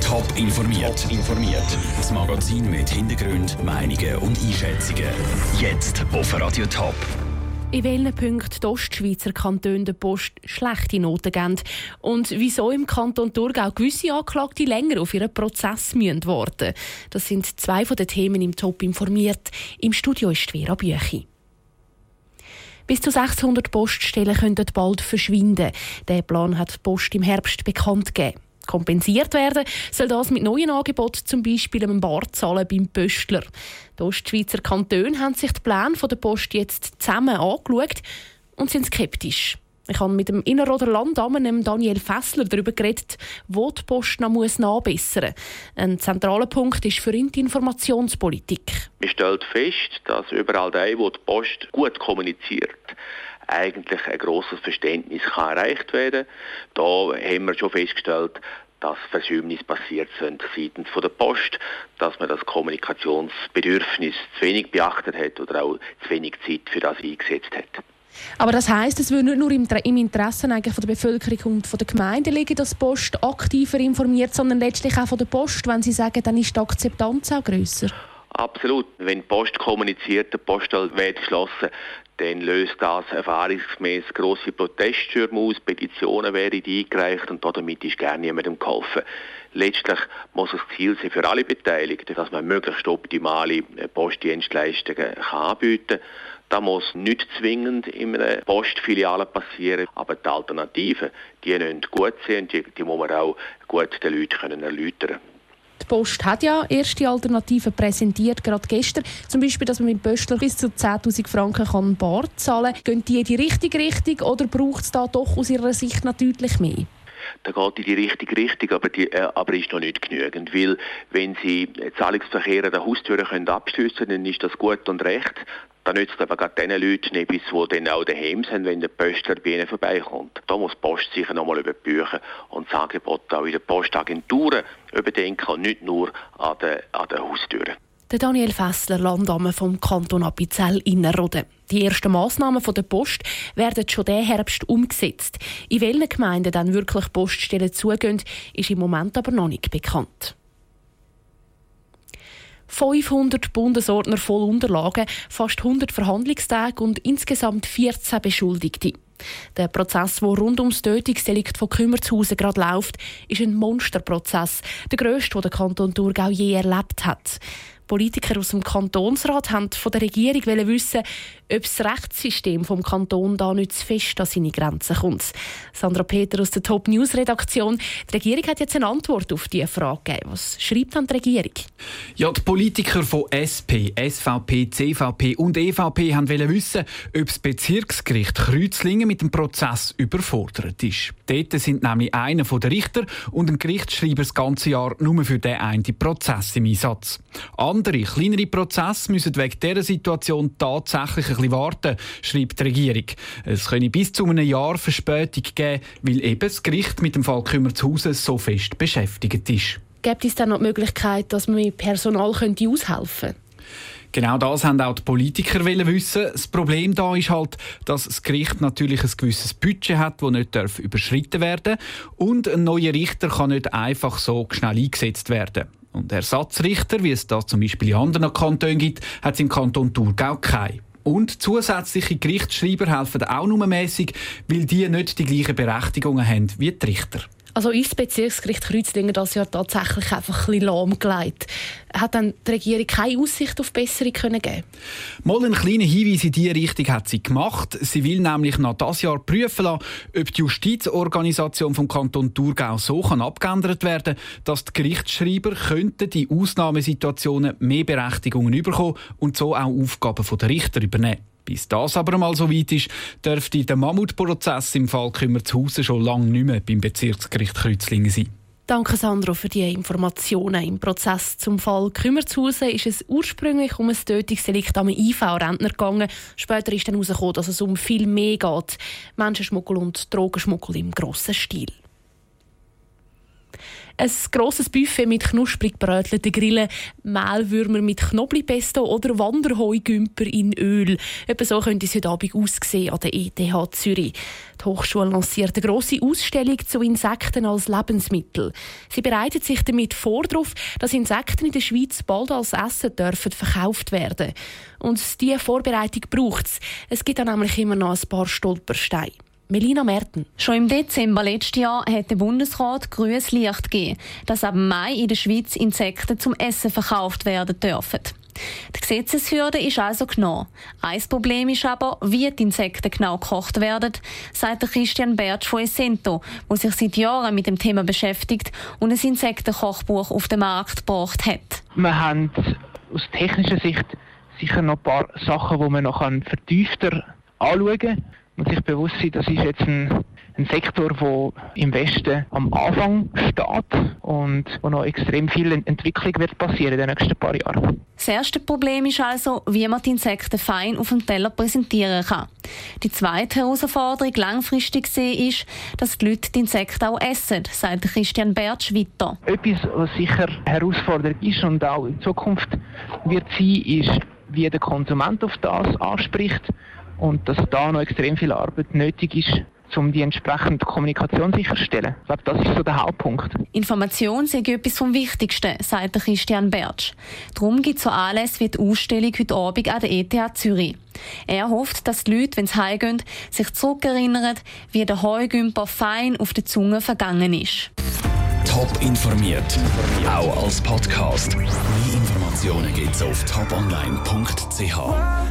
Top informiert. informiert. Das Magazin mit Hintergrund, Meinungen und Einschätzungen. Jetzt auf Radio Top. In welchen Punkten die Ostschweizer Kantone der Post schlechte Noten geben und wieso im Kanton Thurgau gewisse Anklagte länger auf ihren Prozess müssen warten Das sind zwei von den Themen im Top informiert. Im Studio ist Vera Büchi. Bis zu 600 Poststellen können bald verschwinden. Der Plan hat die Post im Herbst bekannt gegeben. Kompensiert werden soll das mit neuen Angeboten, zum Beispiel einem Barzahlen beim Pöstler. Die Ostschweizer Kantone haben sich die Pläne der Post jetzt zusammen angeschaut und sind skeptisch. Ich habe mit dem Innerrhoder Landamen Daniel Fessler darüber geredet, wo die Post noch nachbessern muss. Ein zentraler Punkt ist für ihn die Informationspolitik. Man stellt fest, dass überall da, wo die Post gut kommuniziert, eigentlich ein grosses Verständnis kann erreicht werden Da haben wir schon festgestellt, dass Versäumnisse passiert sind seitens der Post, dass man das Kommunikationsbedürfnis zu wenig beachtet hat oder auch zu wenig Zeit für das eingesetzt hat. Aber das heißt, es würde nicht nur im, im Interesse eigentlich von der Bevölkerung und von der Gemeinde liegen, dass die Post aktiver informiert, sondern letztlich auch von der Post, wenn sie sagen, dann ist die Akzeptanz auch grösser. Absolut. Wenn die Post kommuniziert, der Poststelle wird geschlossen, dann löst das erfahrungsgemäß grosse Proteststürme aus, Petitionen werden eingereicht und damit ist gerne niemandem geholfen. Letztlich muss das Ziel sein für alle Beteiligten, dass man möglichst optimale Postdienstleistungen anbieten kann. Das muss nicht zwingend in einer Postfiliale passieren, aber die Alternativen, die müssen gut sein, die, die muss man auch gut den Leuten erläutern können. Die Post hat ja erste Alternativen präsentiert, gerade gestern. Zum Beispiel, dass man mit Pöstler bis zu 10'000 Franken kann Bar zahlen kann. Gehen die in die richtige Richtung oder braucht es da doch aus Ihrer Sicht deutlich mehr? Da geht in die richtige Richtung, aber, die, äh, aber ist noch nicht genügend, weil wenn Sie Zahlungsverkehr an der Haustür können abschliessen, dann ist das gut und recht. Da nützt aber gerade den Leuten etwas, die dann auch daheim sind, wenn der Postler bei ihnen vorbeikommt. Da muss die Post sicher nochmal über die Bücher und das Angebot auch in den Postagenturen überdenken und nicht nur an den, an den Haustüren. Der Daniel Fessler, Landamme vom Kanton Appenzell Innerrhoden. Die ersten Massnahmen der Post werden schon diesen Herbst umgesetzt. In welchen Gemeinden dann wirklich Poststellen zugehen, ist im Moment aber noch nicht bekannt. 500 Bundesordner voll Unterlagen, fast 100 Verhandlungstage und insgesamt 14 Beschuldigte. Der Prozess, der rund ums Tötungsdelikt von Kümmerzhausen gerade läuft, ist ein Monsterprozess, der grösste, den der Kanton Thurgau je erlebt hat. Politiker aus dem Kantonsrat haben von der Regierung wissen, ob das Rechtssystem vom Kanton da nicht zu fest an seine Grenzen kommt. Sandra Peter aus der Top News Redaktion. Die Regierung hat jetzt eine Antwort auf diese Frage gegeben. Was schreibt dann die Regierung? Ja, die Politiker von SP, SVP, CVP und EVP haben wissen, ob das Bezirksgericht Kreuzlingen mit dem Prozess überfordert ist. Dort sind nämlich einer der Richter und ein Gerichtsschreiber das ganze Jahr nur für den einen Prozess im Einsatz. Andere, kleinere Prozesse müssen wegen dieser Situation tatsächlich ein bisschen warten, schreibt die Regierung. Es könne bis zu einem Jahr Verspätung geben, weil eben das Gericht mit dem Fall Kümmerzhausen so fest beschäftigt ist. Gibt es dann noch die Möglichkeit, dass man mit Personal könnte aushelfen könnte? Genau das haben auch die Politiker wissen. Das Problem da ist halt, dass das Gericht natürlich ein gewisses Budget hat, das nicht überschritten werden darf. Und ein neuer Richter kann nicht einfach so schnell eingesetzt werden. Und Ersatzrichter, wie es das zum Beispiel in anderen Kantonen gibt, hat es im Kanton Thurgau keine. Und zusätzliche Gerichtsschreiber helfen auch nur mäßig, weil die nicht die gleichen Berechtigungen haben wie die Richter. Also uns Bezirksgericht Kreuzlingen das ja tatsächlich einfach ein bisschen lahmgelegt. Hat dann die Regierung keine Aussicht auf Besserung können geben Mal einen kleinen Hinweis in diese Richtung hat sie gemacht. Sie will nämlich nach das Jahr prüfen lassen, ob die Justizorganisation vom Kanton Thurgau so kann abgeändert werden dass die Gerichtsschreiber könnten die Ausnahmesituationen mehr Berechtigungen bekommen und so auch Aufgaben der Richter übernehmen. Bis das aber mal so weit ist, dürfte der Mammutprozess im Fall Kümmerzhausen schon lange nicht mehr beim Bezirksgericht Kreuzlingen sein. Danke Sandro für die Informationen. Im Prozess zum Fall Kümmerzhausen ist es ursprünglich um ein Tötungsdelikt am IV-Rentner gegangen. Später ist dann herausgekommen, dass es um viel mehr geht. Menschenschmuggel und Drogenschmuggel im grossen Stil. Ein grosses Buffet mit knusprig brötelten Grillen, Mehlwürmer mit Knoblauchpesto oder Wanderheugümper in Öl. Etwa so könnte es heute Abend aussehen an der ETH Zürich. Die Hochschule lanciert eine grosse Ausstellung zu Insekten als Lebensmittel. Sie bereitet sich damit vor darauf, dass Insekten in der Schweiz bald als Essen dürfen verkauft werden. Und diese Vorbereitung braucht es. Es gibt dann nämlich immer noch ein paar Stolpersteine. Melina Merten. Schon im Dezember letzten Jahr hat der Bundesrat grünes Licht gegeben, dass ab Mai in der Schweiz Insekten zum Essen verkauft werden dürfen. Die Gesetzeshürde ist also genommen. Ein Problem ist aber, wie die Insekten genau gekocht werden, sagt Christian Bertsch von Essento, der sich seit Jahren mit dem Thema beschäftigt und ein Insektenkochbuch auf den Markt gebracht hat. Wir haben aus technischer Sicht sicher noch ein paar Sachen, die man noch vertiefter anschauen kann muss sich bewusst sein, das ist jetzt ein, ein Sektor, der im Westen am Anfang steht und wo noch extrem viel Entwicklung wird passieren in den nächsten paar Jahren. Das erste Problem ist also, wie man die Insekten fein auf dem Teller präsentieren kann. Die zweite Herausforderung langfristig gesehen ist, dass die Leute die Insekten auch essen, sagt Christian Bertsch weiter. Etwas, was sicher Herausforderung ist und auch in Zukunft wird sein, ist, wie der Konsument auf das anspricht und dass da noch extrem viel Arbeit nötig ist, um die entsprechende Kommunikation sicherzustellen. Ich glaube, das ist so der Hauptpunkt. Information sei etwas vom Wichtigsten, sagt Christian Bertsch. Darum gibt es so Anlässe wie die Ausstellung heute Abend an der ETH Zürich. Er hofft, dass die Leute, wenn sie heimgehen, sich zurückerinnern, wie der Heugümper fein auf der Zunge vergangen ist. Top informiert, auch als Podcast. Mehr Informationen gibt es auf toponline.ch.